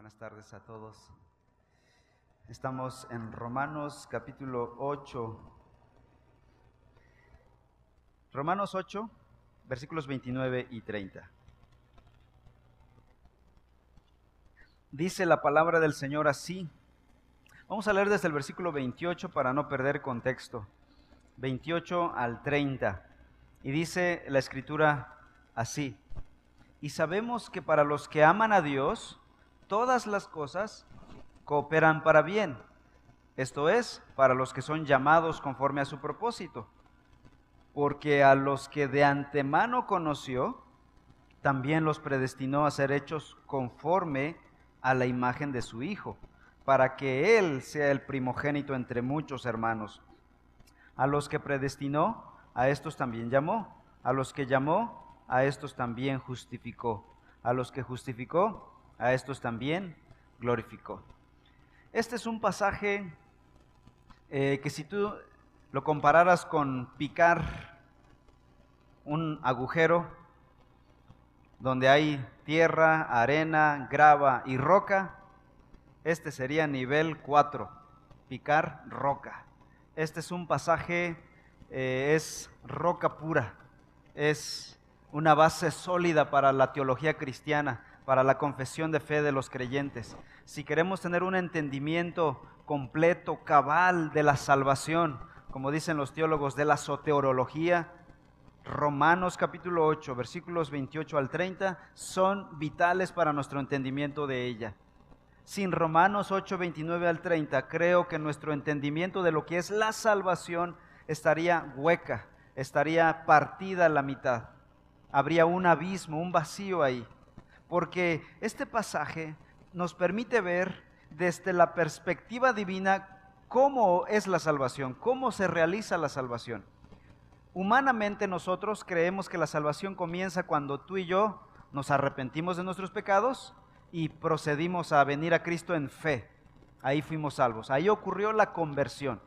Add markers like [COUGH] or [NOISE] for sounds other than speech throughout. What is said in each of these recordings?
Buenas tardes a todos. Estamos en Romanos capítulo 8. Romanos 8, versículos 29 y 30. Dice la palabra del Señor así. Vamos a leer desde el versículo 28 para no perder contexto. 28 al 30. Y dice la escritura así. Y sabemos que para los que aman a Dios, todas las cosas cooperan para bien. Esto es, para los que son llamados conforme a su propósito. Porque a los que de antemano conoció, también los predestinó a ser hechos conforme a la imagen de su Hijo, para que Él sea el primogénito entre muchos hermanos. A los que predestinó, a estos también llamó. A los que llamó, a estos también justificó. A los que justificó, a estos también glorificó. Este es un pasaje eh, que si tú lo compararas con picar un agujero donde hay tierra, arena, grava y roca, este sería nivel 4, picar roca. Este es un pasaje, eh, es roca pura, es una base sólida para la teología cristiana para la confesión de fe de los creyentes. Si queremos tener un entendimiento completo, cabal de la salvación, como dicen los teólogos, de la soteorología, Romanos capítulo 8, versículos 28 al 30, son vitales para nuestro entendimiento de ella. Sin Romanos 8, 29 al 30, creo que nuestro entendimiento de lo que es la salvación estaría hueca, estaría partida a la mitad. Habría un abismo, un vacío ahí porque este pasaje nos permite ver desde la perspectiva divina cómo es la salvación, cómo se realiza la salvación. Humanamente nosotros creemos que la salvación comienza cuando tú y yo nos arrepentimos de nuestros pecados y procedimos a venir a Cristo en fe. Ahí fuimos salvos, ahí ocurrió la conversión.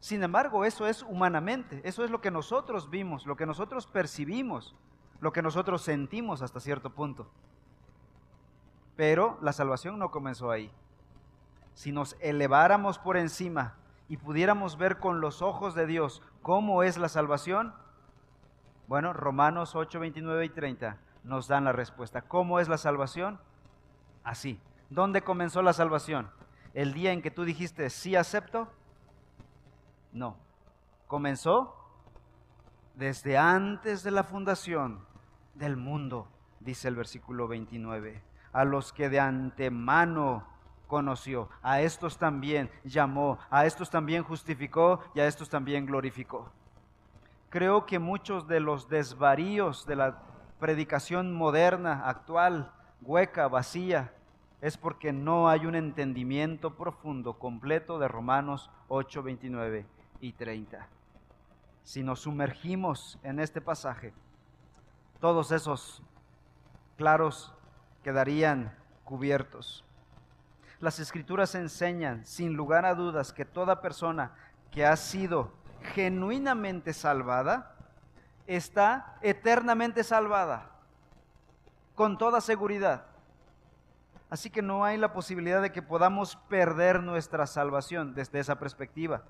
Sin embargo, eso es humanamente, eso es lo que nosotros vimos, lo que nosotros percibimos, lo que nosotros sentimos hasta cierto punto. Pero la salvación no comenzó ahí. Si nos eleváramos por encima y pudiéramos ver con los ojos de Dios cómo es la salvación, bueno, Romanos 8, 29 y 30 nos dan la respuesta. ¿Cómo es la salvación? Así. ¿Dónde comenzó la salvación? ¿El día en que tú dijiste sí acepto? No. Comenzó desde antes de la fundación del mundo, dice el versículo 29 a los que de antemano conoció, a estos también llamó, a estos también justificó y a estos también glorificó. Creo que muchos de los desvaríos de la predicación moderna, actual, hueca, vacía, es porque no hay un entendimiento profundo, completo de Romanos 8, 29 y 30. Si nos sumergimos en este pasaje, todos esos claros quedarían cubiertos. Las escrituras enseñan, sin lugar a dudas, que toda persona que ha sido genuinamente salvada está eternamente salvada, con toda seguridad. Así que no hay la posibilidad de que podamos perder nuestra salvación desde esa perspectiva.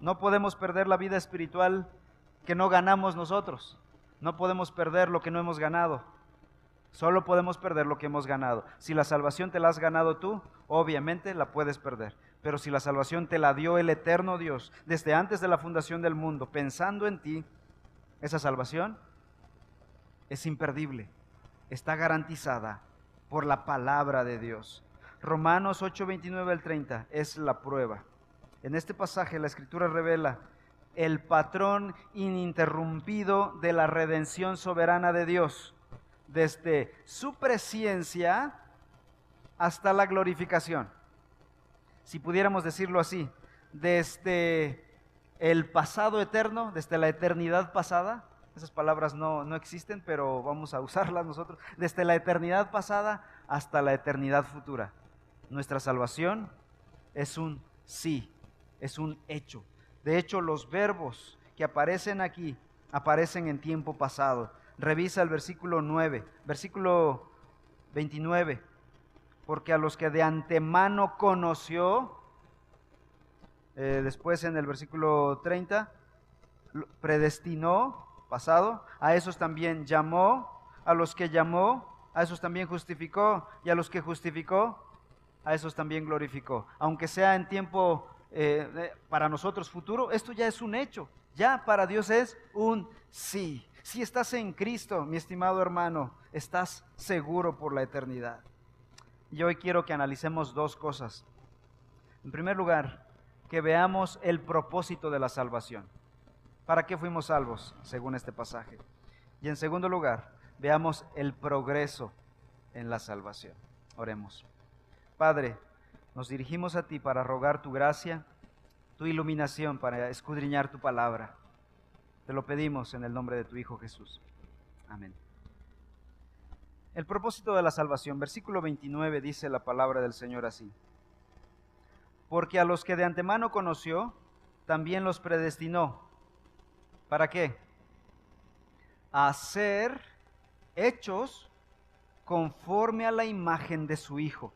No podemos perder la vida espiritual que no ganamos nosotros. No podemos perder lo que no hemos ganado. Solo podemos perder lo que hemos ganado. Si la salvación te la has ganado tú, obviamente la puedes perder. Pero si la salvación te la dio el eterno Dios desde antes de la fundación del mundo, pensando en ti, esa salvación es imperdible. Está garantizada por la palabra de Dios. Romanos 8, 29 al 30 es la prueba. En este pasaje la escritura revela el patrón ininterrumpido de la redención soberana de Dios desde su presencia hasta la glorificación. Si pudiéramos decirlo así, desde el pasado eterno, desde la eternidad pasada, esas palabras no, no existen, pero vamos a usarlas nosotros, desde la eternidad pasada hasta la eternidad futura. Nuestra salvación es un sí, es un hecho. De hecho, los verbos que aparecen aquí aparecen en tiempo pasado. Revisa el versículo 9, versículo 29. porque a los que de antemano conoció, eh, después en el versículo 30, predestinó, pasado, a esos también llamó, a los que llamó, a esos también justificó, y a los que justificó, a esos también glorificó. Aunque sea en tiempo eh, para nosotros futuro, esto ya es un hecho, ya para Dios es un sí. Si estás en Cristo, mi estimado hermano, estás seguro por la eternidad. Y hoy quiero que analicemos dos cosas. En primer lugar, que veamos el propósito de la salvación. ¿Para qué fuimos salvos, según este pasaje? Y en segundo lugar, veamos el progreso en la salvación. Oremos. Padre, nos dirigimos a ti para rogar tu gracia, tu iluminación, para escudriñar tu palabra. Te lo pedimos en el nombre de tu Hijo Jesús. Amén. El propósito de la salvación, versículo 29 dice la palabra del Señor así. Porque a los que de antemano conoció, también los predestinó. ¿Para qué? A ser hechos conforme a la imagen de su Hijo,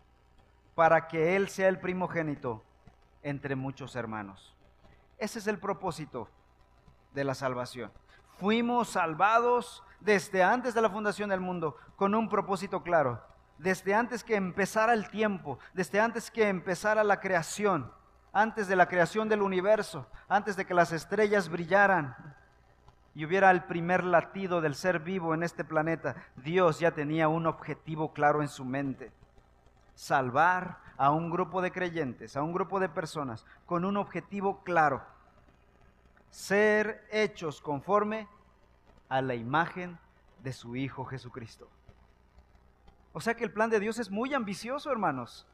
para que Él sea el primogénito entre muchos hermanos. Ese es el propósito de la salvación. Fuimos salvados desde antes de la fundación del mundo con un propósito claro. Desde antes que empezara el tiempo, desde antes que empezara la creación, antes de la creación del universo, antes de que las estrellas brillaran y hubiera el primer latido del ser vivo en este planeta, Dios ya tenía un objetivo claro en su mente. Salvar a un grupo de creyentes, a un grupo de personas, con un objetivo claro ser hechos conforme a la imagen de su Hijo Jesucristo. O sea que el plan de Dios es muy ambicioso, hermanos.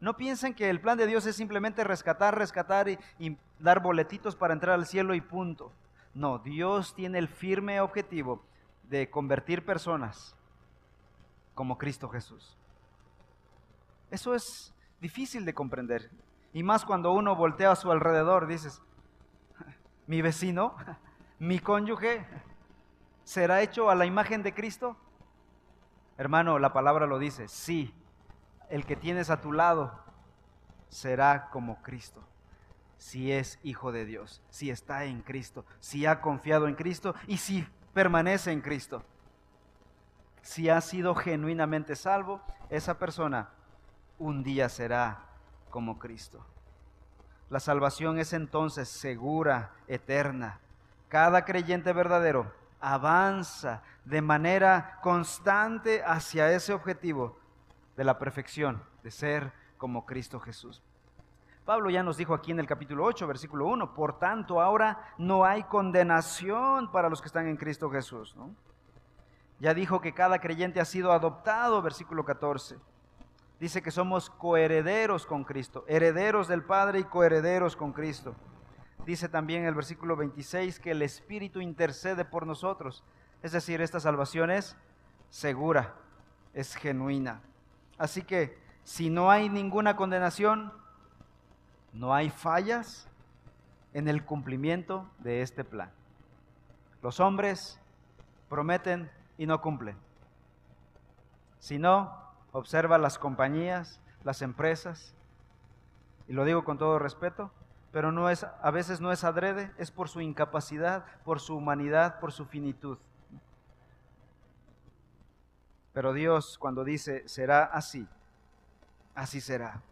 No piensen que el plan de Dios es simplemente rescatar, rescatar y, y, dar boletitos para entrar al cielo y punto. No, Dios tiene el firme objetivo de convertir personas como Cristo Jesús. Eso es difícil de comprender. Y más cuando uno voltea a su alrededor, dices, mi vecino, [LAUGHS] mi cónyuge, será hecho a la imagen de Cristo? Hermano, la palabra lo dice, sí, el que tienes a tu lado será como Cristo, si es hijo de Dios, si está en Cristo, si ha confiado en Cristo y si permanece en Cristo. Si ha sido genuinamente salvo, esa persona un día será como Cristo. La salvación es entonces segura, eterna. Cada creyente verdadero avanza de manera constante hacia ese objetivo de la perfección, de ser como Cristo Jesús. Pablo ya nos dijo aquí en el capítulo 8, versículo 1, por tanto ahora no hay condenación para los que están en Cristo Jesús. Ya dijo que cada creyente ha sido adoptado, versículo 14 dice que somos coherederos con Cristo, herederos del Padre y coherederos con Cristo. Dice también el versículo 26 que el Espíritu intercede por nosotros. Es decir, esta salvación es segura, es genuina. Así que si no hay ninguna condenación, no hay fallas en el cumplimiento de este plan. Los hombres prometen y no cumplen. Si no, observa las compañías, las empresas, y lo digo con todo respeto, pero no es, a veces no es adrede, es por su incapacidad, por su humanidad, por su finitud. Pero Dios cuando dice será así, así será.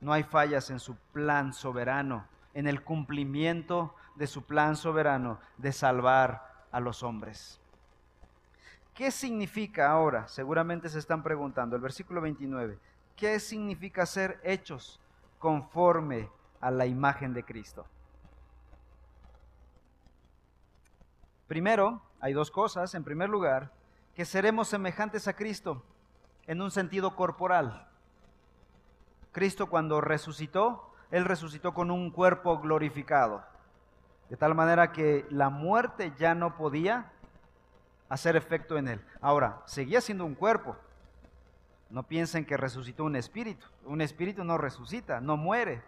No hay fallas en su plan soberano, en el cumplimiento de su plan soberano de salvar a los hombres. ¿Qué significa ahora? Seguramente se están preguntando. El versículo 29. ¿Qué significa ser hechos conforme a la imagen de Cristo? Primero, hay dos cosas. En primer lugar, que seremos semejantes a Cristo en un sentido corporal. Cristo cuando resucitó, Él resucitó con un cuerpo glorificado. De tal manera que la muerte ya no podía hacer efecto en él. Ahora, seguía siendo un cuerpo. No piensen que resucitó un espíritu. Un espíritu no resucita, no muere.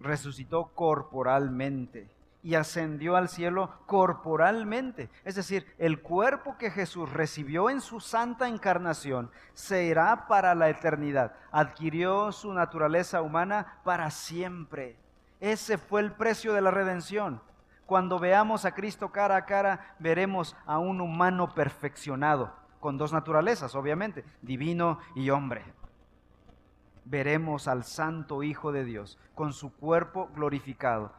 Resucitó corporalmente. y ascendió al cielo corporalmente. Es decir, el cuerpo que Jesús recibió en su santa encarnación será para la eternidad. Adquirió su naturaleza humana para siempre. Ese fue el precio de la redención. Cuando veamos a Cristo cara a cara, veremos a un humano perfeccionado, con dos naturalezas, obviamente, divino y hombre. Veremos al Santo Hijo de Dios con su cuerpo glorificado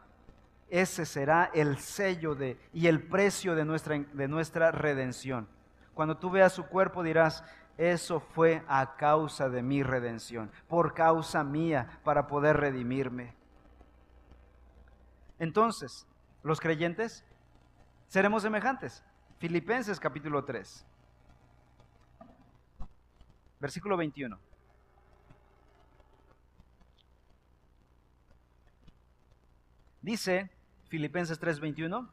ese será el sello de, y el precio de nuestra, de nuestra redención. Cuando tú veas su cuerpo dirás, eso fue a causa de mi redención, por causa mía, para poder redimirme. Entonces, los creyentes seremos semejantes. Filipenses capítulo 3, versículo 21. Dice, Filipenses 3:21,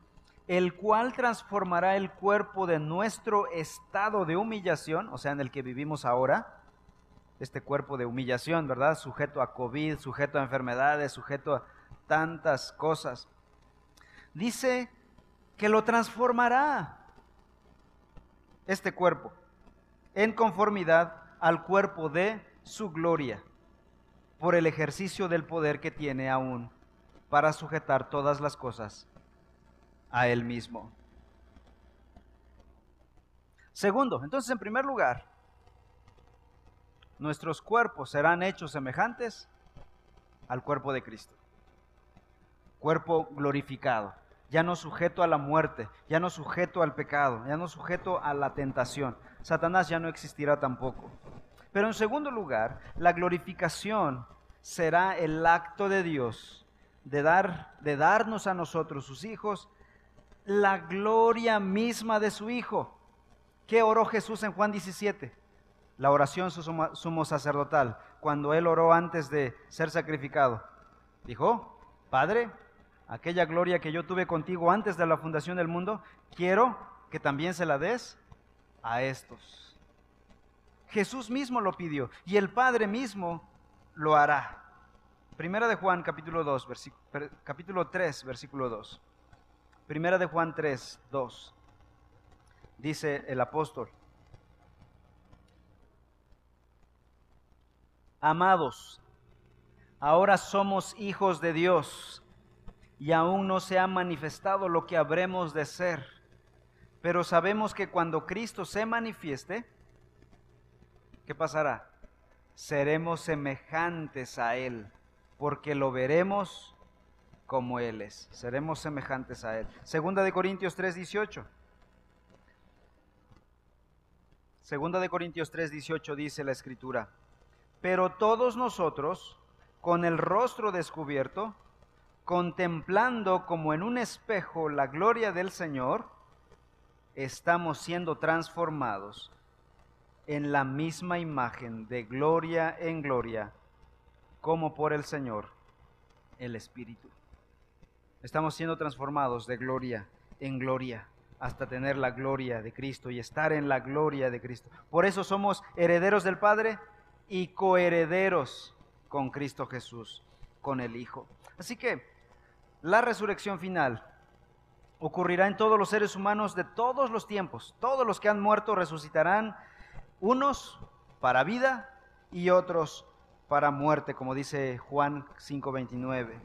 el cual transformará el cuerpo de nuestro estado de humillación, o sea, en el que vivimos ahora, este cuerpo de humillación, ¿verdad? Sujeto a COVID, sujeto a enfermedades, sujeto a tantas cosas. Dice que lo transformará este cuerpo en conformidad al cuerpo de su gloria por el ejercicio del poder que tiene aún para sujetar todas las cosas a Él mismo. Segundo, entonces en primer lugar, nuestros cuerpos serán hechos semejantes al cuerpo de Cristo. Cuerpo glorificado, ya no sujeto a la muerte, ya no sujeto al pecado, ya no sujeto a la tentación. Satanás ya no existirá tampoco. Pero en segundo lugar, la glorificación será el acto de Dios de, dar, de darnos a nosotros, sus hijos, la gloria misma de su Hijo. ¿Qué oró Jesús en Juan 17? La oración sumo sacerdotal, cuando él oró antes de ser sacrificado. Dijo, Padre, aquella gloria que yo tuve contigo antes de la fundación del mundo, quiero que también se la des a estos. Jesús mismo lo pidió y el Padre mismo lo hará. Primera de Juan capítulo 2, capítulo 3, versículo 2. Primera de Juan 3, 2. Dice el apóstol. Amados, ahora somos hijos de Dios y aún no se ha manifestado lo que habremos de ser. Pero sabemos que cuando Cristo se manifieste, ¿qué pasará? Seremos semejantes a Él porque lo veremos como Él es. Seremos semejantes a Él. Segunda de Corintios 3, 18. Segunda de Corintios 3, 18 dice la Escritura, pero todos nosotros, con el rostro descubierto, contemplando como en un espejo la gloria del Señor, estamos siendo transformados en la misma imagen de gloria en gloria como por el Señor, el Espíritu. Estamos siendo transformados de gloria en gloria hasta tener la gloria de Cristo y estar en la gloria de Cristo. Por eso somos herederos del Padre y coherederos con Cristo Jesús, con el Hijo. Así que la resurrección final ocurrirá en todos los seres humanos de todos los tiempos. Todos los que han muerto resucitarán, unos para vida y otros para muerte, como dice Juan 5:29.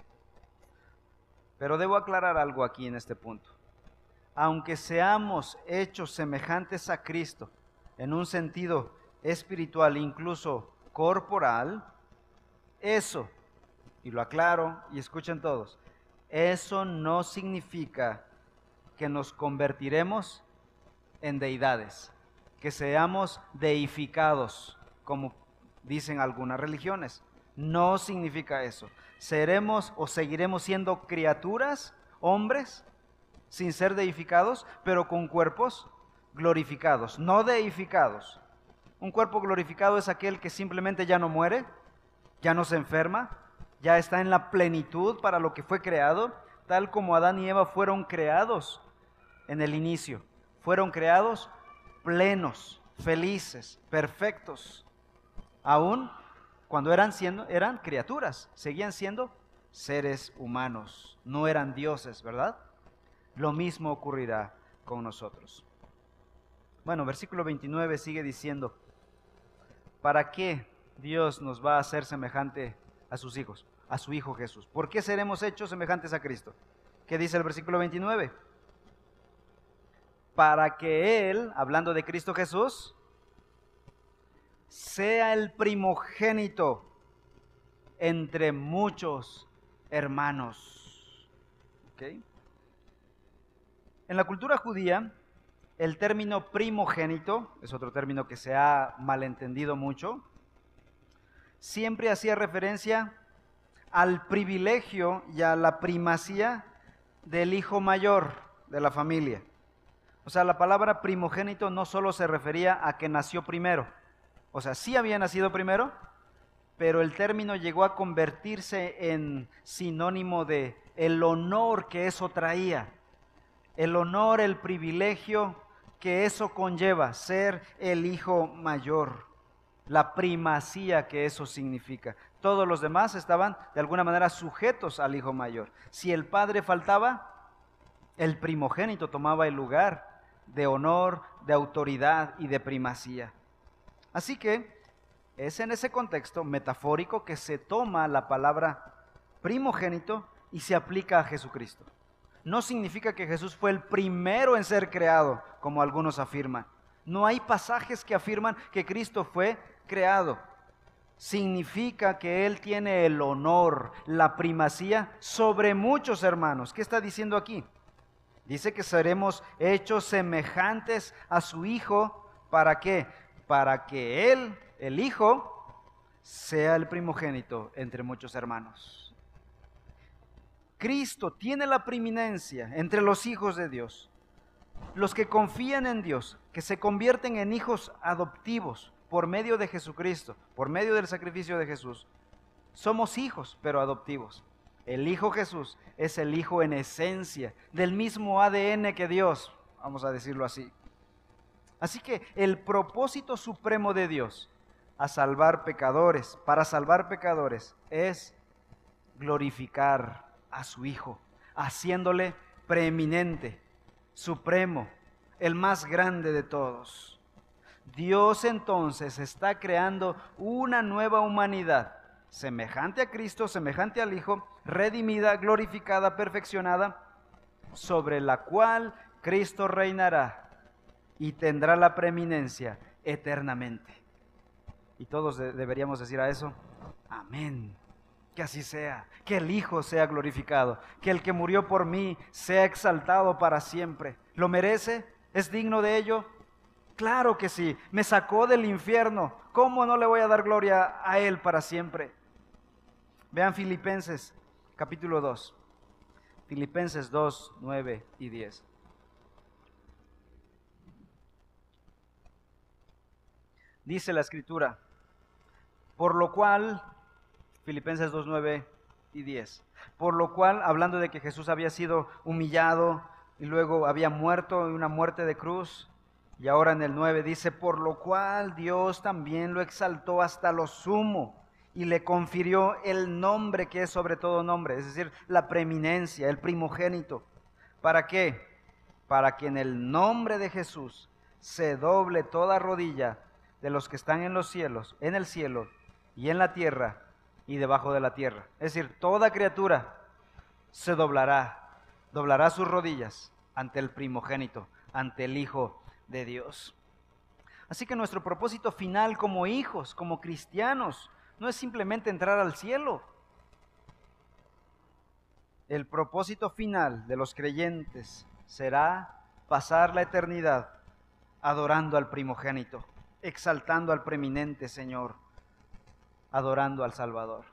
Pero debo aclarar algo aquí en este punto. Aunque seamos hechos semejantes a Cristo en un sentido espiritual, incluso corporal, eso, y lo aclaro y escuchen todos, eso no significa que nos convertiremos en deidades, que seamos deificados, como dicen algunas religiones. No significa eso. Seremos o seguiremos siendo criaturas, hombres, sin ser deificados, pero con cuerpos glorificados, no deificados. Un cuerpo glorificado es aquel que simplemente ya no muere, ya no se enferma, ya está en la plenitud para lo que fue creado, tal como Adán y Eva fueron creados en el inicio. Fueron creados plenos, felices, perfectos aún cuando eran, siendo, eran criaturas, seguían siendo seres humanos, no eran dioses, ¿verdad? Lo mismo ocurrirá con nosotros. Bueno, versículo 29 sigue diciendo, ¿para qué Dios nos va a hacer semejante a sus hijos, a su Hijo Jesús? ¿Por qué seremos hechos semejantes a Cristo? ¿Qué dice el versículo 29? Para que Él, hablando de Cristo Jesús, sea el primogénito entre muchos hermanos. En la cultura judía, el término primogénito, es otro término que se ha malentendido mucho, siempre hacía referencia al privilegio y a la primacía del hijo mayor de la familia. O sea, la palabra primogénito no solo se refería a que nació primero, o sea, sí había nacido primero, pero el término llegó a convertirse en sinónimo de el honor que eso traía, el honor, el privilegio que eso conlleva, ser el hijo mayor, la primacía que eso significa. Todos los demás estaban de alguna manera sujetos al hijo mayor. Si el padre faltaba, el primogénito tomaba el lugar de honor, de autoridad y de primacía. Así que es en ese contexto metafórico que se toma la palabra primogénito y se aplica a Jesucristo. No significa que Jesús fue el primero en ser creado, como algunos afirman. No hay pasajes que afirman que Cristo fue creado. Significa que Él tiene el honor, la primacía sobre muchos hermanos. ¿Qué está diciendo aquí? Dice que seremos hechos semejantes a su Hijo. ¿Para qué? Para que Él, el Hijo, sea el primogénito entre muchos hermanos. Cristo tiene la preeminencia entre los hijos de Dios. Los que confían en Dios, que se convierten en hijos adoptivos por medio de Jesucristo, por medio del sacrificio de Jesús, somos hijos, pero adoptivos. El Hijo Jesús es el Hijo en esencia, del mismo ADN que Dios, vamos a decirlo así. Así que el propósito supremo de Dios a salvar pecadores, para salvar pecadores, es glorificar a su Hijo, haciéndole preeminente, supremo, el más grande de todos. Dios entonces está creando una nueva humanidad semejante a Cristo, semejante al Hijo, redimida, glorificada, perfeccionada, sobre la cual Cristo reinará y tendrá la preeminencia eternamente. Y todos deberíamos decir a eso, amén. Que así sea, que el Hijo sea glorificado, que el que murió por mí sea exaltado para siempre. ¿Lo merece? ¿Es digno de ello? Claro que sí, me sacó del infierno. ¿Cómo no le voy a dar gloria a Él para siempre? Vean Filipenses capítulo 2. Filipenses 2, 9 y 10. Dice la escritura, por lo cual, Filipenses 2, 9 y 10, por lo cual, hablando de que Jesús había sido humillado y luego había muerto en una muerte de cruz, y ahora en el 9 dice, por lo cual Dios también lo exaltó hasta lo sumo y le confirió el nombre que es sobre todo nombre, es decir, la preeminencia, el primogénito. ¿Para qué? Para que en el nombre de Jesús se doble toda rodilla de los que están en los cielos, en el cielo y en la tierra y debajo de la tierra. Es decir, toda criatura se doblará, doblará sus rodillas ante el primogénito, ante el Hijo de Dios. Así que nuestro propósito final como hijos, como cristianos, no es simplemente entrar al cielo. El propósito final de los creyentes será pasar la eternidad adorando al primogénito, exaltando al preeminente Señor, adorando al Salvador.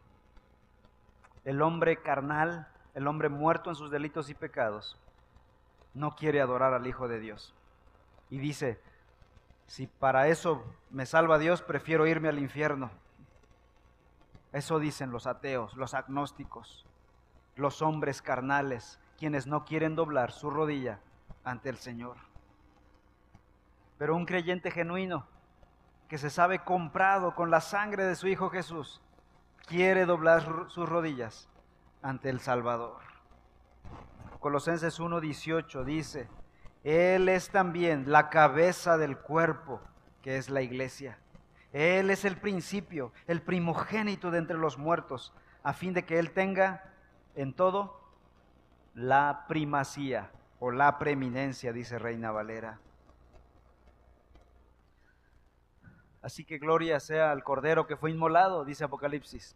El hombre carnal, el hombre muerto en sus delitos y pecados, no quiere adorar al Hijo de Dios. Y dice, si para eso me salva Dios, prefiero irme al infierno. Eso dicen los ateos, los agnósticos, los hombres carnales, quienes no quieren doblar su rodilla ante el Señor. Pero un creyente genuino, que se sabe comprado con la sangre de su Hijo Jesús, quiere doblar sus rodillas ante el Salvador. Colosenses 1:18 dice, Él es también la cabeza del cuerpo, que es la iglesia. Él es el principio, el primogénito de entre los muertos, a fin de que Él tenga en todo la primacía o la preeminencia, dice Reina Valera. Así que gloria sea al Cordero que fue inmolado, dice Apocalipsis.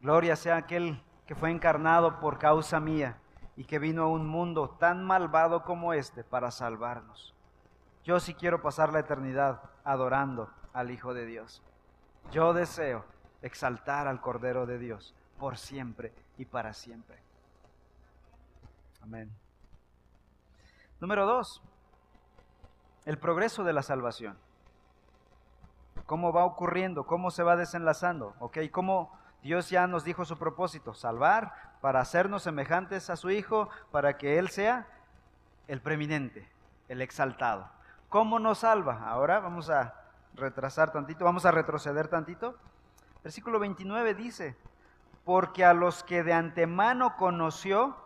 Gloria sea aquel que fue encarnado por causa mía y que vino a un mundo tan malvado como este para salvarnos. Yo sí quiero pasar la eternidad adorando al Hijo de Dios. Yo deseo exaltar al Cordero de Dios por siempre y para siempre. Amén. Número dos, el progreso de la salvación. ¿Cómo va ocurriendo? ¿Cómo se va desenlazando? ¿Ok? ¿Cómo Dios ya nos dijo su propósito? Salvar para hacernos semejantes a su Hijo, para que Él sea el preeminente, el exaltado. ¿Cómo nos salva? Ahora vamos a retrasar tantito, vamos a retroceder tantito. Versículo 29 dice, porque a los que de antemano conoció,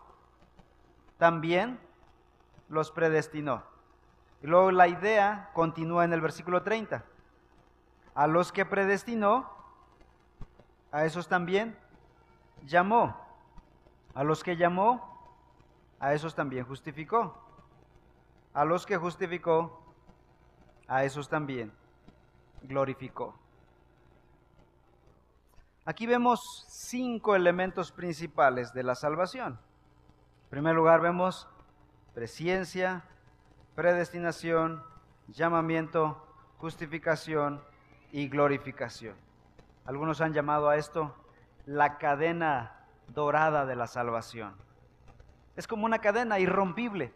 también los predestinó. Y luego la idea continúa en el versículo 30. A los que predestinó, a esos también llamó. A los que llamó, a esos también justificó. A los que justificó, a esos también glorificó. Aquí vemos cinco elementos principales de la salvación. En primer lugar vemos presciencia, predestinación, llamamiento, justificación y glorificación. Algunos han llamado a esto la cadena dorada de la salvación. Es como una cadena irrompible.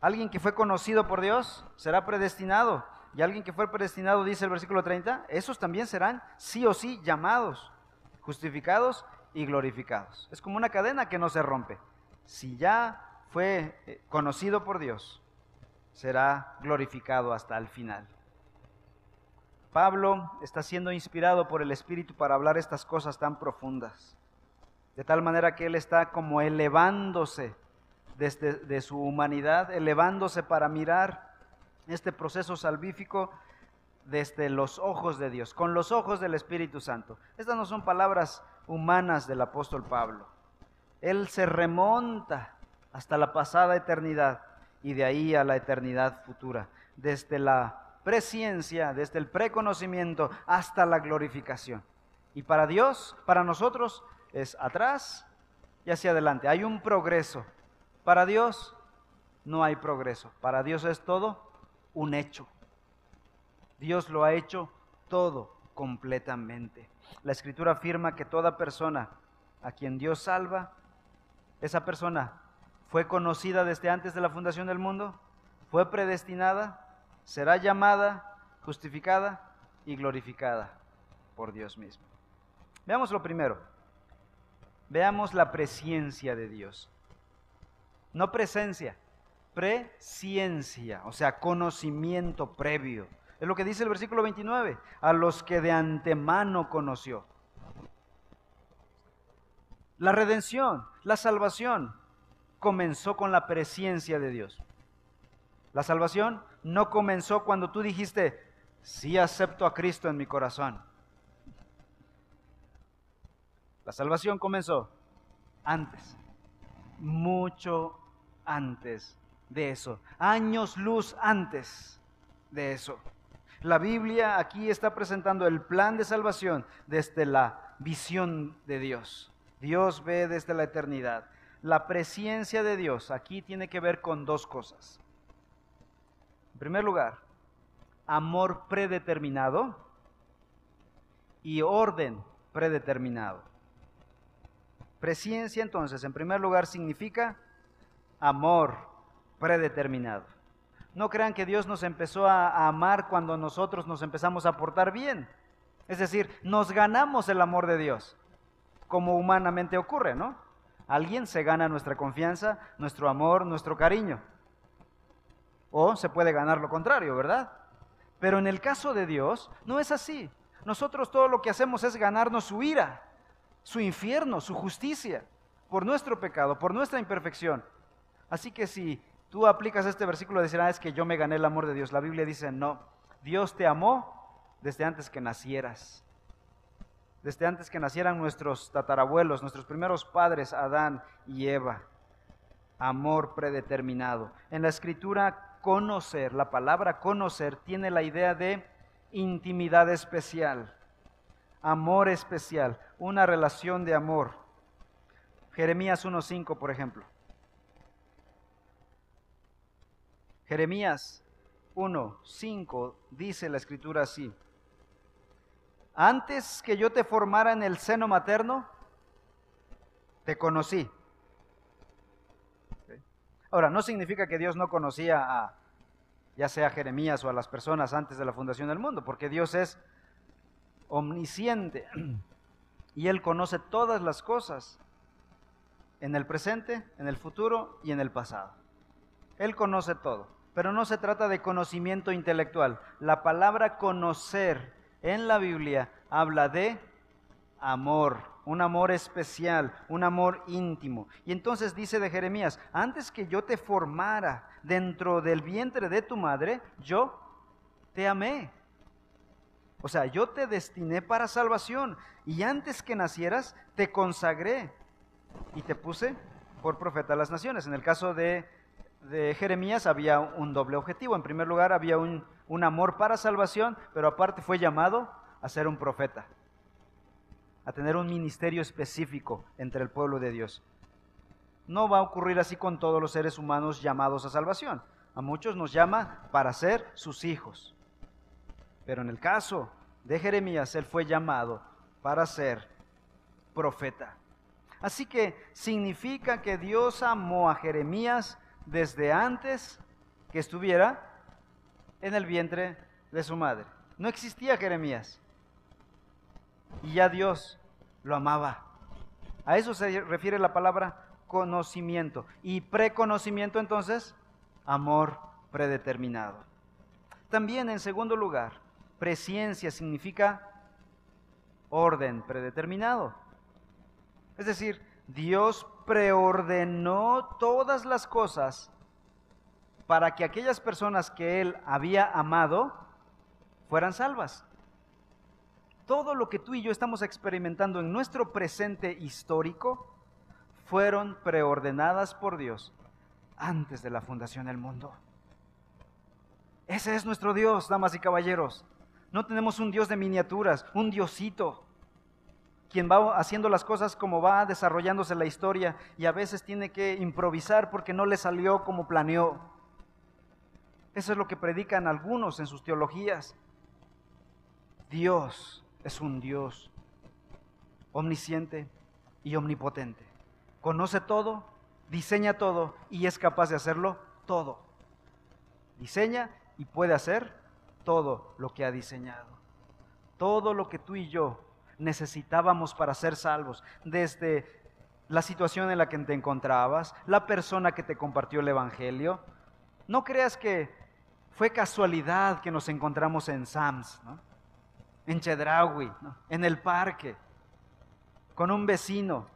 Alguien que fue conocido por Dios será predestinado. Y alguien que fue predestinado, dice el versículo 30, esos también serán sí o sí llamados, justificados y glorificados. Es como una cadena que no se rompe. Si ya fue eh, conocido por Dios, será glorificado hasta el final. Pablo está siendo inspirado por el Espíritu para hablar estas cosas tan profundas, de tal manera que él está como elevándose desde de su humanidad, elevándose para mirar este proceso salvífico desde los ojos de Dios, con los ojos del Espíritu Santo. Estas no son palabras humanas del apóstol Pablo. Él se remonta hasta la pasada eternidad y de ahí a la eternidad futura, desde la presciencia, desde el preconocimiento hasta la glorificación. Y para Dios, para nosotros, es atrás y hacia adelante. Hay un progreso. Para Dios no hay progreso. Para Dios es todo un hecho. Dios lo ha hecho todo completamente. La escritura afirma que toda persona a quien Dios salva, esa persona fue conocida desde antes de la fundación del mundo, fue predestinada, será llamada, justificada y glorificada por Dios mismo. Veamos lo primero. Veamos la presencia de Dios. No presencia, presciencia, o sea, conocimiento previo. Es lo que dice el versículo 29, a los que de antemano conoció. La redención, la salvación, comenzó con la presencia de Dios. La salvación no comenzó cuando tú dijiste, sí acepto a Cristo en mi corazón. La salvación comenzó antes, mucho antes de eso, años luz antes de eso. La Biblia aquí está presentando el plan de salvación desde la visión de Dios. Dios ve desde la eternidad. La presencia de Dios aquí tiene que ver con dos cosas. En primer lugar, amor predeterminado y orden predeterminado. Presencia entonces, en primer lugar, significa amor predeterminado. No crean que Dios nos empezó a, amar cuando nosotros nos empezamos a portar bien. Es decir, nos ganamos el amor de Dios, como humanamente ocurre, ¿no? Alguien se gana nuestra confianza, nuestro amor, nuestro cariño. O se puede ganar lo contrario, ¿verdad? Pero en el caso de Dios no es así. Nosotros todo lo que hacemos es ganarnos su ira, su infierno, su justicia, por nuestro pecado, por nuestra imperfección. Así que si tú aplicas este versículo, decirás ah, que yo me gané el amor de Dios. La Biblia dice, no, Dios te amó desde antes que nacieras. Desde antes que nacieran nuestros tatarabuelos, nuestros primeros padres, Adán y Eva. Amor predeterminado. En la escritura, conocer, la palabra conocer tiene la idea de intimidad especial, amor especial, una relación de amor. Jeremías 1.5, por ejemplo. Jeremías 1.5 dice la escritura así. Antes que yo te formara en el seno materno, te conocí. Ahora, no significa que Dios no conocía a ya sea a Jeremías o a las personas antes de la fundación del mundo, porque Dios es omnisciente y Él conoce todas las cosas en el presente, en el futuro y en el pasado. Él conoce todo, pero no se trata de conocimiento intelectual. La palabra conocer en la Biblia habla de amor, un amor especial, un amor íntimo. Y entonces dice de Jeremías, antes que yo te formara dentro del vientre de tu madre, yo te amé. O sea, yo te destiné para salvación y antes que nacieras te consagré y te puse por profeta a las naciones. En el caso de, Jeremías había un doble objetivo. En primer lugar, había un, un amor para salvación, pero aparte fue llamado a ser un profeta, a tener un ministerio específico entre el pueblo de Dios. No va a ocurrir así con todos los seres humanos llamados a salvación. A muchos nos llama para ser sus hijos. Pero en el caso de Jeremías, él fue llamado para ser profeta. Así que significa que Dios amó a Jeremías desde antes que estuviera en el vientre de su madre. No existía Jeremías. Y ya Dios lo amaba. A eso se refiere la palabra conocimiento. Y preconocimiento entonces, amor predeterminado. También en segundo lugar, presciencia significa orden predeterminado. Es decir, Dios preordenó todas las cosas para que aquellas personas que Él había amado fueran salvas. Todo lo que tú y yo estamos experimentando en nuestro presente histórico fueron preordenadas por Dios antes de la fundación del mundo. Ese es nuestro Dios, damas y caballeros. No tenemos un Dios de miniaturas, un Diosito, quien va haciendo las cosas como va desarrollándose la historia y a veces tiene que improvisar porque no le salió como planeó. Eso es lo que predican algunos en sus teologías. Dios es un Dios omnisciente y omnipotente conoce todo, diseña todo y es capaz de hacerlo todo. Diseña y puede hacer todo lo que ha diseñado. Todo lo que tú y yo necesitábamos para ser salvos, desde la situación en la que te encontrabas, la persona que te compartió el Evangelio. No creas que fue casualidad que nos encontramos en Sams, en Chedraui, en el parque, con un vecino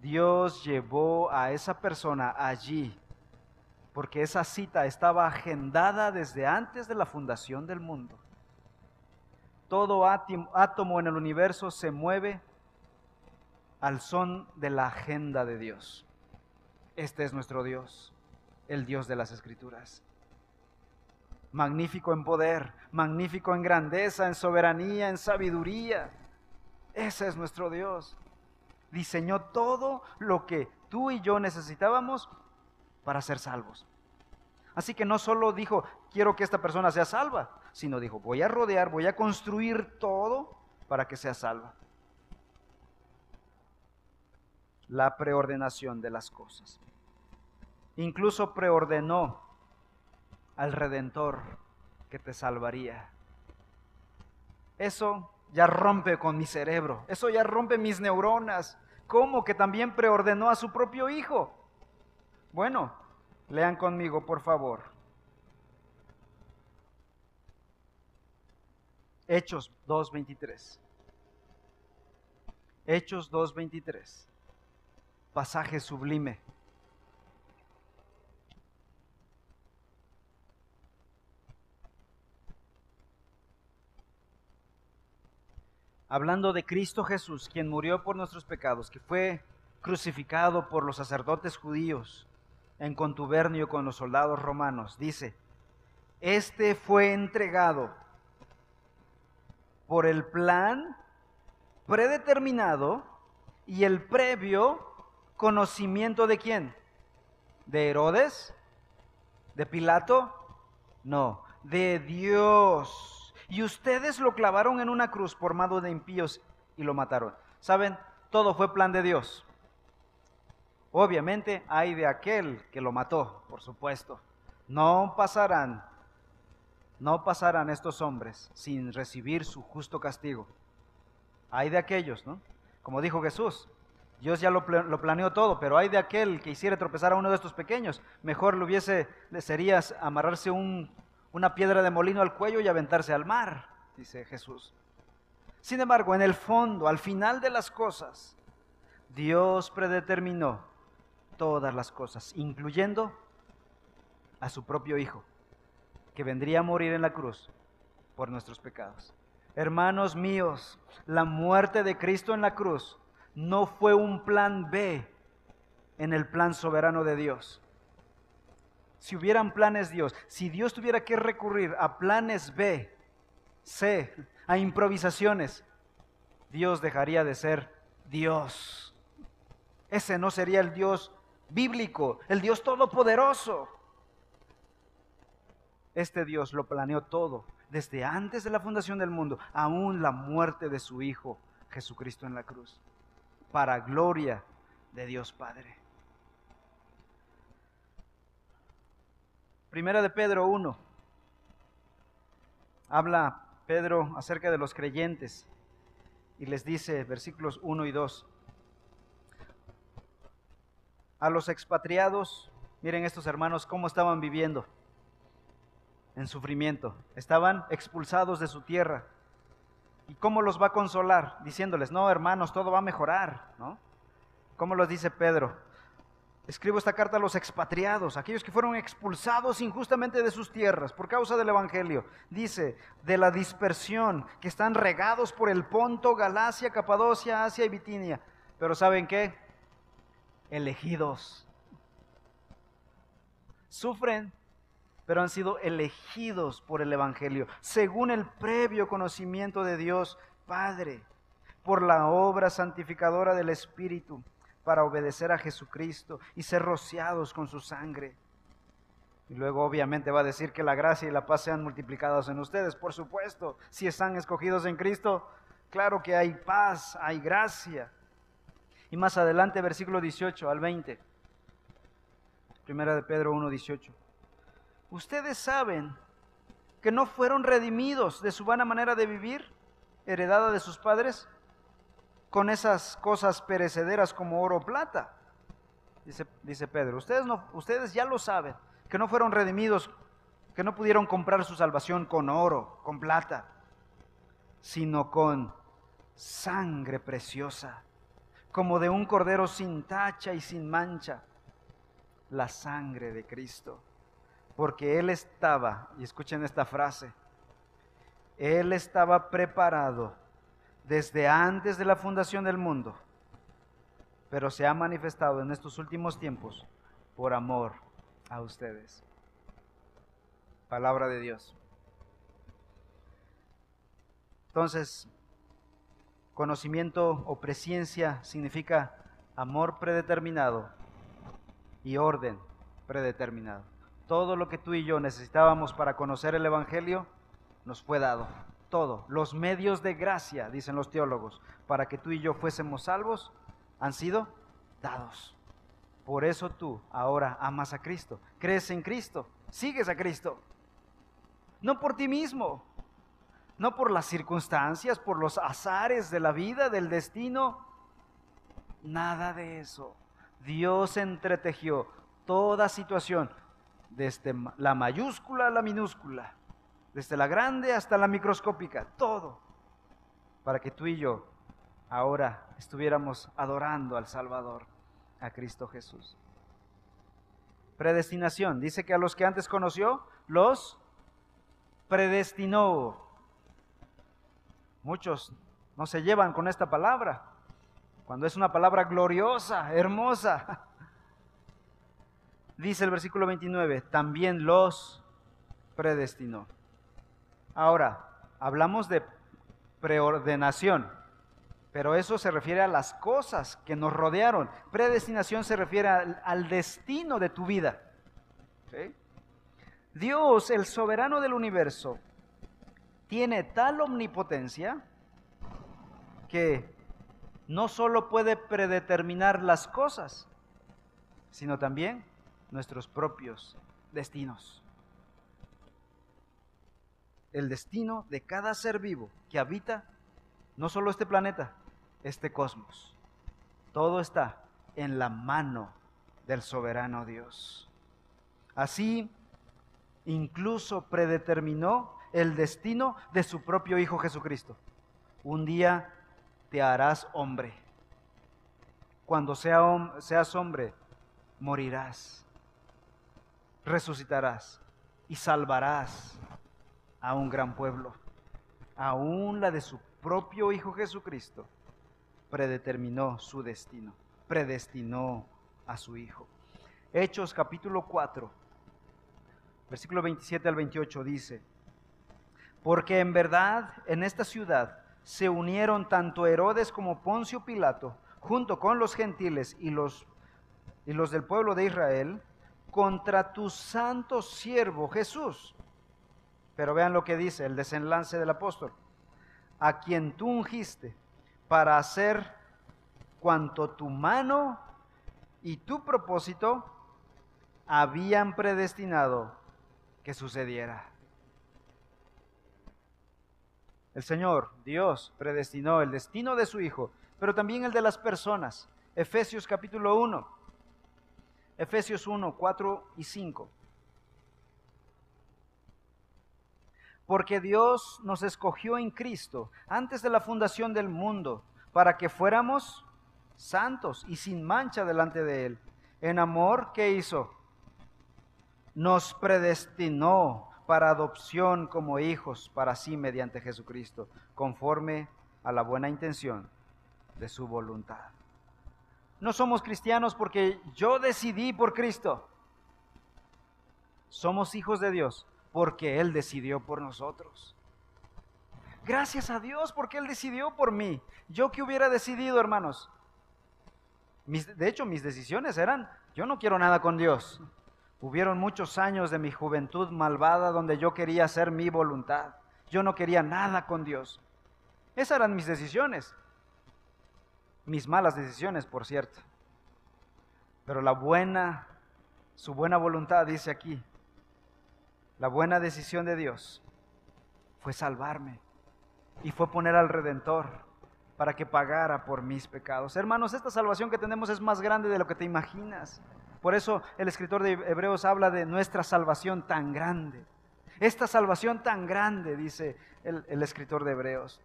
Dios llevó a esa persona allí porque esa cita estaba agendada desde antes de la fundación del mundo. Todo átomo en el universo se mueve al son de la agenda de Dios. Este es nuestro Dios, el Dios de las Escrituras. Magnífico en poder, magnífico en grandeza, en soberanía, en sabiduría. Ese es nuestro Dios diseñó todo lo que tú y yo necesitábamos para ser salvos. Así que no solo dijo, quiero que esta persona sea salva, sino dijo, voy a rodear, voy a construir todo para que sea salva. La preordenación de las cosas. Incluso preordenó al Redentor que te salvaría. Eso ya rompe con mi cerebro, eso ya rompe mis neuronas. ¿Cómo que también preordenó a su propio hijo? Bueno, lean conmigo, por favor. Hechos 2.23. Hechos 2.23. Pasaje sublime. Hablando de Cristo Jesús, quien murió por nuestros pecados, que fue crucificado por los sacerdotes judíos en contubernio con los soldados romanos, dice, este fue entregado por el plan predeterminado y el previo conocimiento de quién? ¿De Herodes? ¿De Pilato? No, de Dios. Y ustedes lo clavaron en una cruz por mano de impíos y lo mataron. ¿Saben? Todo fue plan de Dios. Obviamente hay de aquel que lo mató, por supuesto. No pasarán no pasarán estos hombres sin recibir su justo castigo. Hay de aquellos, ¿no? Como dijo Jesús, Dios ya lo, planeó todo, pero hay de aquel que hiciera tropezar a uno de estos pequeños. Mejor le hubiese, le sería amarrarse una piedra de molino al cuello y aventarse al mar, dice Jesús. Sin embargo, en el fondo, al final de las cosas, Dios predeterminó todas las cosas, incluyendo a su propio Hijo que vendría a morir en la cruz por nuestros pecados. Hermanos míos, la muerte de Cristo en la cruz no fue un plan B en el plan soberano de Dios. Si hubieran planes Dios, si Dios tuviera que recurrir a planes B, C, a improvisaciones, Dios dejaría de ser Dios. Ese no sería el Dios bíblico, el Dios todopoderoso. Este Dios lo planeó todo, desde antes de la fundación del mundo, aún la muerte de su Hijo Jesucristo en la cruz, para gloria de Dios Padre. Primera de Pedro 1. Habla Pedro acerca de los creyentes y les dice, versículos 1 y 2, a los expatriados, miren estos hermanos cómo estaban viviendo en sufrimiento, estaban expulsados de su tierra. ¿Y cómo los va a consolar? Diciéndoles, no, hermanos, todo va a mejorar, ¿no? ¿Cómo los dice Pedro? Escribo esta carta a los expatriados, aquellos que fueron expulsados injustamente de sus tierras por causa del Evangelio. Dice, de la dispersión, que están regados por el Ponto, Galacia, Capadocia, Asia y Bitinia. Pero ¿saben qué? Elegidos. Sufren pero han sido elegidos por el Evangelio, según el previo conocimiento de Dios Padre, por la obra santificadora del Espíritu, para obedecer a Jesucristo y ser rociados con su sangre. Y luego obviamente va a decir que la gracia y la paz sean multiplicados en ustedes, por supuesto, si están escogidos en Cristo, claro que hay paz, hay gracia. Y más adelante, versículo 18 al 20. Primera de Pedro 1, 18 ustedes saben que no fueron redimidos de su vana manera de vivir, heredada de sus padres, con esas cosas perecederas como oro o plata. Dice, dice Pedro, ustedes, no, ustedes ya lo saben, que no fueron redimidos, que no pudieron comprar su salvación con oro, con plata, sino con sangre preciosa, como de un cordero sin tacha y sin mancha, la sangre de Cristo porque Él estaba, y escuchen esta frase, Él estaba preparado desde antes de la fundación del mundo, pero se ha manifestado en estos últimos tiempos por amor a ustedes. Palabra de Dios. Entonces, conocimiento o presciencia significa amor predeterminado y orden predeterminado. Todo lo que tú y yo necesitábamos para conocer el Evangelio nos fue dado. Todo. Los medios de gracia, dicen los teólogos, para que tú y yo fuésemos salvos, han sido dados. Por eso tú ahora amas a Cristo, crees en Cristo, sigues a Cristo. No por ti mismo, no por las circunstancias, por los azares de la vida, del destino. Nada de eso. Dios entretejió toda situación desde la mayúscula a la minúscula, desde la grande hasta la microscópica, todo, para que tú y yo ahora estuviéramos adorando al Salvador, a Cristo Jesús. Predestinación. Dice que a los que antes conoció, los predestinó. Muchos no se llevan con esta palabra, cuando es una palabra gloriosa, hermosa. [LAUGHS] Dice el versículo 29, también los predestinó. Ahora, hablamos de preordenación, pero eso se refiere a las cosas que nos rodearon. Predestinación se refiere al, destino de tu vida. Dios, el soberano del universo, tiene tal omnipotencia que no solo puede predeterminar las cosas, sino también nuestros propios destinos. El destino de cada ser vivo que habita no solo este planeta, este cosmos. Todo está en la mano del soberano Dios. Así, incluso predeterminó el destino de su propio Hijo Jesucristo. Un día te harás hombre. Cuando seas hombre, morirás, resucitarás y salvarás a un gran pueblo, aún la de su propio Hijo Jesucristo, predeterminó su destino, predestinó a su Hijo. Hechos capítulo 4, versículo 27 al 28 dice, porque en verdad en esta ciudad se unieron tanto Herodes como Poncio Pilato, junto con los gentiles y los, y los del pueblo de Israel, contra tu santo siervo Jesús. Pero vean lo que dice el desenlace del apóstol, a quien tú ungiste para hacer cuanto tu mano y tu propósito habían predestinado que sucediera. El Señor, Dios, predestinó el destino de su Hijo, pero también el de las personas. Efesios capítulo 1. Efesios 1, 4 y 5. Porque Dios nos escogió en Cristo antes de la fundación del mundo, para que fuéramos santos y sin mancha delante de Él. En amor, ¿qué hizo? Nos predestinó para adopción como hijos para sí mediante Jesucristo, conforme a la buena intención de su voluntad. No somos cristianos porque yo decidí por Cristo. Somos hijos de Dios porque Él decidió por nosotros. Gracias a Dios porque Él decidió por mí. Yo que hubiera decidido, hermanos. de hecho, mis decisiones eran, yo no quiero nada con Dios. Hubieron muchos años de mi juventud malvada donde yo quería hacer mi voluntad. Yo no quería nada con Dios. Esas eran mis decisiones. Mis malas decisiones, por cierto. Pero la buena, su buena voluntad, dice aquí, la buena decisión de Dios fue salvarme y fue poner al Redentor para que pagara por mis pecados. Hermanos, esta salvación que tenemos es más grande de lo que te imaginas. Por eso el escritor de Hebreos habla de nuestra salvación tan grande. Esta salvación tan grande, dice el, escritor de Hebreos.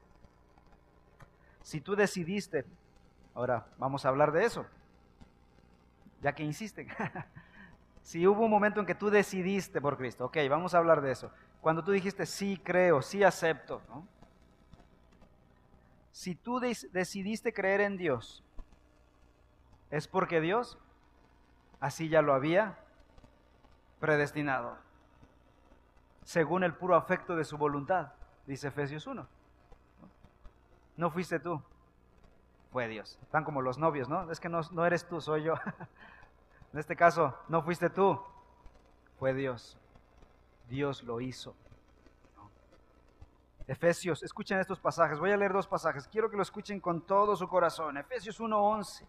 Si tú decidiste, ahora vamos a hablar de eso, ya que insisten. [LAUGHS] si hubo un momento en que tú decidiste por Cristo, ok, vamos a hablar de eso. Cuando tú dijiste, sí creo, sí acepto, Si tú decidiste creer en Dios, es porque Dios así ya lo había predestinado, según el puro afecto de su voluntad, dice Efesios 1. No fuiste tú, fue Dios. Están como los novios, ¿no? Es que no, no eres tú, soy yo. [LAUGHS] en este caso, no fuiste tú, fue Dios. Dios lo hizo. Efesios, escuchen estos pasajes. Voy a leer dos pasajes. Quiero que lo escuchen con todo su corazón. Efesios 1:11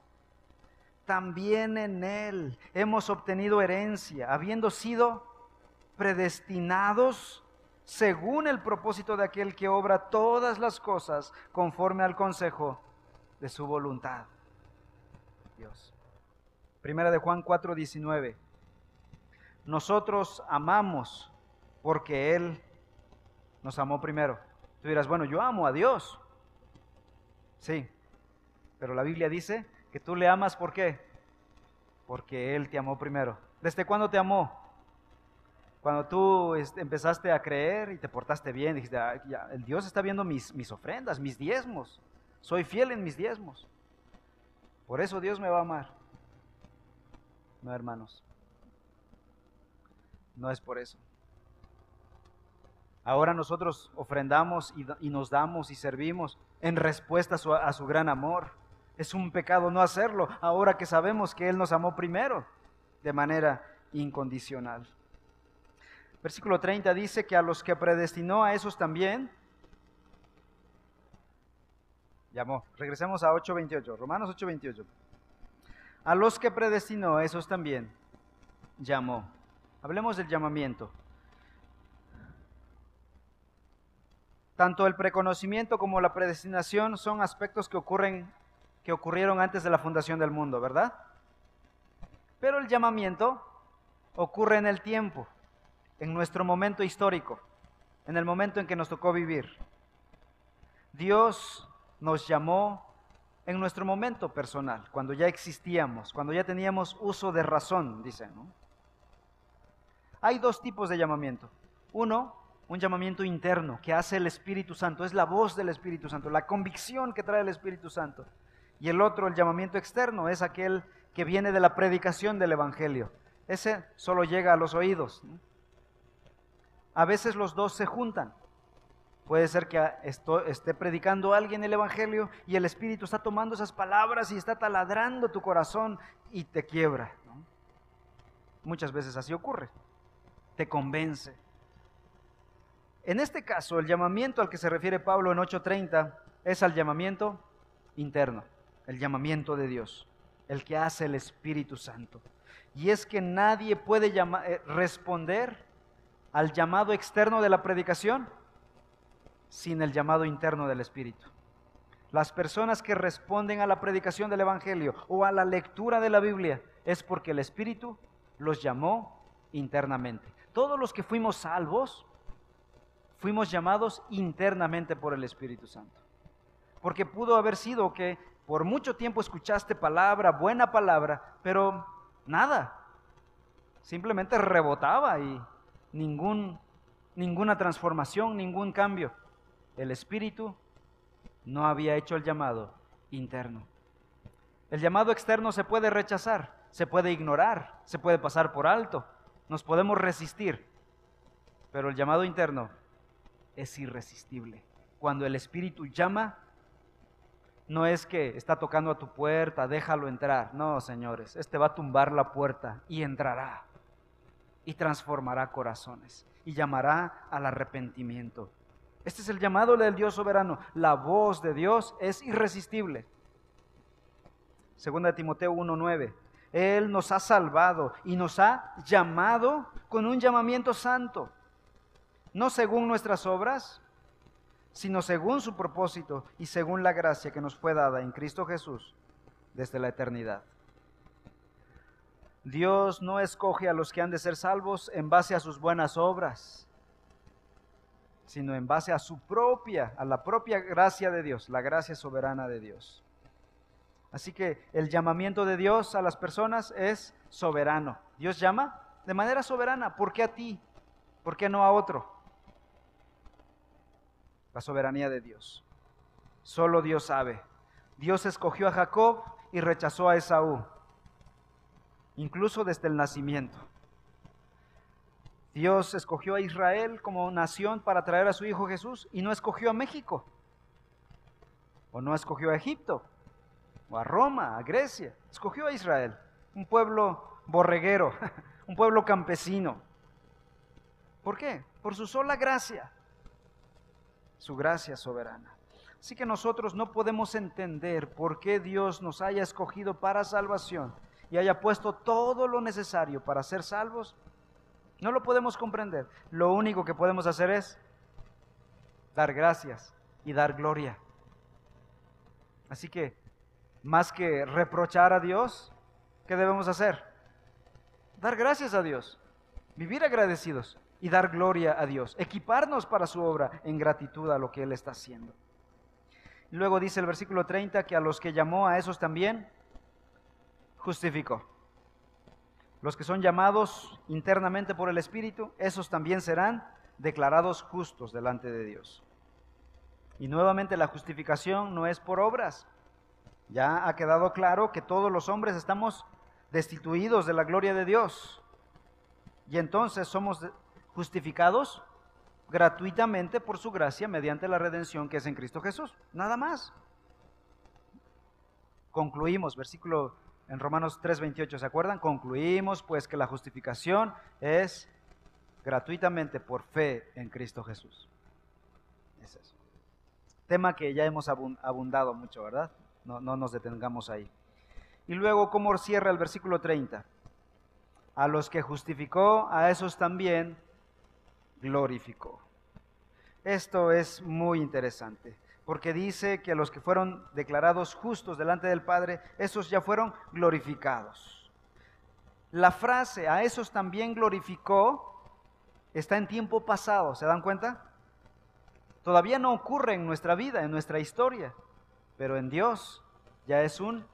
también en Él hemos obtenido herencia, habiendo sido predestinados según el propósito de aquel que obra todas las cosas conforme al consejo de su voluntad. Dios. Primera de Juan 4:19. Nosotros amamos porque Él nos amó primero. Tú dirás, bueno, yo amo a Dios. Sí, Pero la Biblia dice que tú le amas ¿por qué? Porque Él te amó primero. ¿Desde cuándo te amó? Cuando tú este, empezaste a creer y te portaste bien, dijiste, el Dios está viendo mis ofrendas, mis diezmos. Soy fiel en mis diezmos. Por eso Dios me va a amar. No, hermanos. No es por eso. Ahora nosotros ofrendamos y, nos damos y servimos en respuesta a su, gran amor. Es un pecado no hacerlo, ahora que sabemos que Él nos amó primero, de manera incondicional. Versículo 30 dice que a los que predestinó a esos también, llamó. Regresemos a 8.28, Romanos 8.28. A los que predestinó, a esos también llamó. Hablemos del llamamiento. Tanto el preconocimiento como la predestinación son aspectos que ocurren que ocurrieron antes de la fundación del mundo, ¿verdad? Pero el llamamiento ocurre en el tiempo, en nuestro momento histórico, en el momento en que nos tocó vivir. Dios nos llamó en nuestro momento personal, cuando ya existíamos, cuando ya teníamos uso de razón, dicen. Hay dos tipos de llamamiento. Uno, un llamamiento interno que hace el Espíritu Santo, es la voz del Espíritu Santo, la convicción que trae el Espíritu Santo. Y el otro, el llamamiento externo, es aquel que viene de la predicación del Evangelio. Ese solo llega a los oídos. A veces los dos se juntan. Puede ser que esté predicando alguien el Evangelio y el Espíritu está tomando esas palabras y está taladrando tu corazón y te quiebra. Muchas veces así ocurre. Te convence. En este caso, el llamamiento al que se refiere Pablo en 8:30 es al llamamiento interno, el llamamiento de Dios, el que hace el Espíritu Santo. Y es que nadie puede eh, responder al llamado externo de la predicación sin el llamado interno del Espíritu. Las personas que responden a la predicación del Evangelio o a la lectura de la Biblia es porque el Espíritu los llamó internamente. Todos los que fuimos salvos, fuimos llamados internamente por el Espíritu Santo. Porque pudo haber sido que por mucho tiempo escuchaste palabra, buena palabra, pero nada. Simplemente rebotaba y ningún, ninguna transformación, ningún cambio. El Espíritu no había hecho el llamado interno. El llamado externo se puede rechazar, se puede ignorar, se puede pasar por alto, nos podemos resistir, pero el llamado interno es irresistible. Cuando el Espíritu llama, no es que está tocando a tu puerta, déjalo entrar. No, señores, este va a tumbar la puerta y entrará y transformará corazones y llamará al arrepentimiento. Este es el llamado del Dios soberano. La voz de Dios es irresistible. Segunda Timoteo 1:9. Él nos ha salvado y nos ha llamado con un llamamiento santo, no según nuestras obras, sino según su propósito y según la gracia que nos fue dada en Cristo Jesús desde la eternidad. Dios no escoge a los que han de ser salvos en base a sus buenas obras, sino en base a su propia, a la propia gracia de Dios, la gracia soberana de Dios. Así que el llamamiento de Dios a las personas es soberano. Dios llama de manera soberana. ¿Por qué a ti? ¿Por qué no a otro? La soberanía de Dios. Solo Dios sabe. Dios escogió a Jacob y rechazó a Esaú, incluso desde el nacimiento. Dios escogió a Israel como nación para traer a su Hijo Jesús y no escogió a México. O no escogió a Egipto, o a Roma, a Grecia. Escogió a Israel, un pueblo borreguero, [LAUGHS] un pueblo campesino. ¿Por qué? Por su sola gracia, su gracia soberana. Así que nosotros no podemos entender por qué Dios nos haya escogido para salvación y haya puesto todo lo necesario para ser salvos no lo podemos comprender. Lo único que podemos hacer es dar gracias y dar gloria. Así que, más que reprochar a Dios, ¿qué debemos hacer? Dar gracias a Dios, vivir agradecidos y dar gloria a Dios, equiparnos para su obra en gratitud a lo que Él está haciendo. Luego dice el versículo 30 que a los que llamó a esos también justificó. Los que son llamados internamente por el Espíritu, esos también serán declarados justos delante de Dios. Y nuevamente la justificación no es por obras. Ya ha quedado claro que todos los hombres estamos destituidos de la gloria de Dios. Y entonces somos justificados gratuitamente por su gracia mediante la redención que es en Cristo Jesús. Nada más. Concluimos, versículo en Romanos 3:28, ¿se acuerdan? Concluimos pues que la justificación es gratuitamente por fe en Cristo Jesús. Es eso. Tema que ya hemos abundado mucho, ¿verdad? No, no nos detengamos ahí. Y luego, ¿cómo cierra el versículo 30? A los que justificó, a esos también glorificó. Esto es muy interesante, porque dice que los que fueron declarados justos delante del Padre, esos ya fueron glorificados. La frase a esos también glorificó está en tiempo pasado, ¿se dan cuenta? Todavía no ocurre en nuestra vida, en nuestra historia, pero en Dios ya es un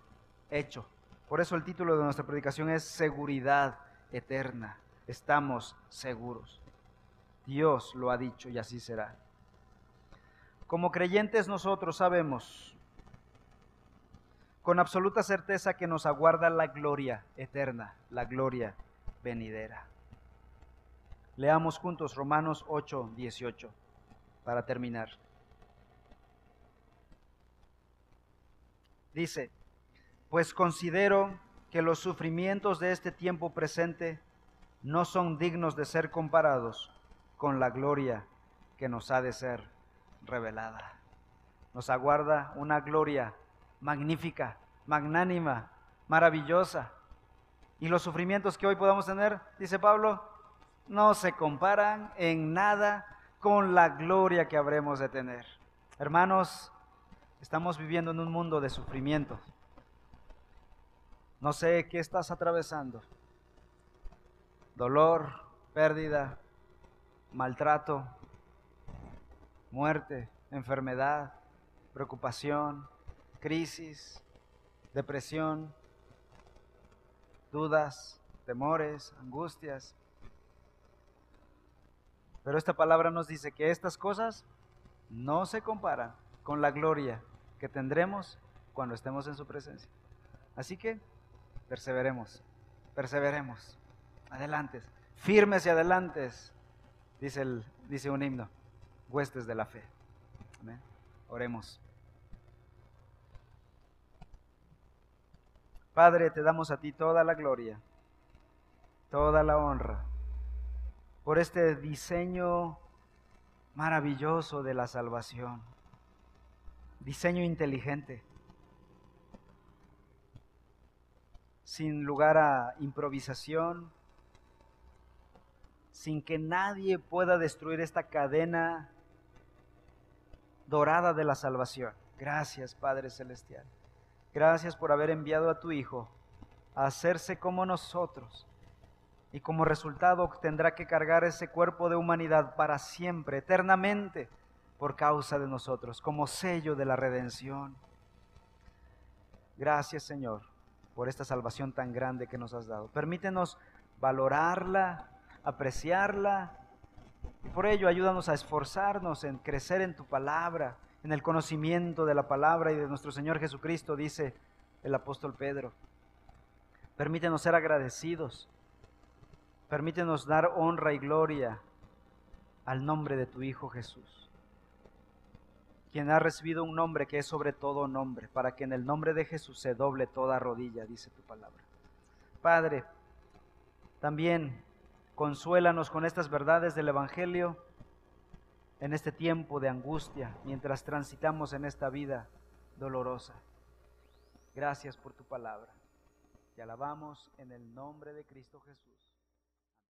hecho. Por eso el título de nuestra predicación es Seguridad Eterna. Estamos seguros. Dios lo ha dicho y así será. Como creyentes nosotros sabemos con absoluta certeza que nos aguarda la gloria eterna, la gloria venidera. Leamos juntos Romanos 8, 18 para terminar. Dice, pues considero que los sufrimientos de este tiempo presente no son dignos de ser comparados con la gloria que nos ha de ser revelada. Nos aguarda una gloria magnífica, magnánima, maravillosa. Y los sufrimientos que hoy podamos tener, dice Pablo, no se comparan en nada con la gloria que habremos de tener. Hermanos, estamos viviendo en un mundo de sufrimiento. No sé qué estás atravesando. Dolor, pérdida, maltrato, muerte, enfermedad, preocupación, crisis, depresión, dudas, temores, angustias. Pero esta palabra nos dice que estas cosas no se comparan con la gloria que tendremos cuando estemos en su presencia. Así que perseveremos, perseveremos, adelante, firmes y adelantes, dice, el, dice un himno, huestes de la fe. Oremos. Padre, te damos a ti toda la gloria, toda la honra por este diseño maravilloso de la salvación. Diseño inteligente, sin lugar a improvisación, sin que nadie pueda destruir esta cadena dorada de la salvación. Gracias, Padre Celestial. Gracias por haber enviado a tu Hijo a hacerse como nosotros y como resultado tendrá que cargar ese cuerpo de humanidad para siempre, eternamente, por causa de nosotros, como sello de la redención. Gracias Señor por esta salvación tan grande que nos has dado. Permítenos valorarla, apreciarla, y por ello ayúdanos a esforzarnos en crecer en tu palabra, en el conocimiento de la palabra y de nuestro Señor Jesucristo, dice el apóstol Pedro. Permítenos ser agradecidos Permítenos dar honra y gloria al nombre de tu Hijo Jesús, quien ha recibido un nombre que es sobre todo nombre, para que en el nombre de Jesús se doble toda rodilla, dice tu palabra. Padre, también consuélanos con estas verdades del Evangelio en este tiempo de angustia, mientras transitamos en esta vida dolorosa. Gracias por tu palabra. Te alabamos en el nombre de Cristo Jesús.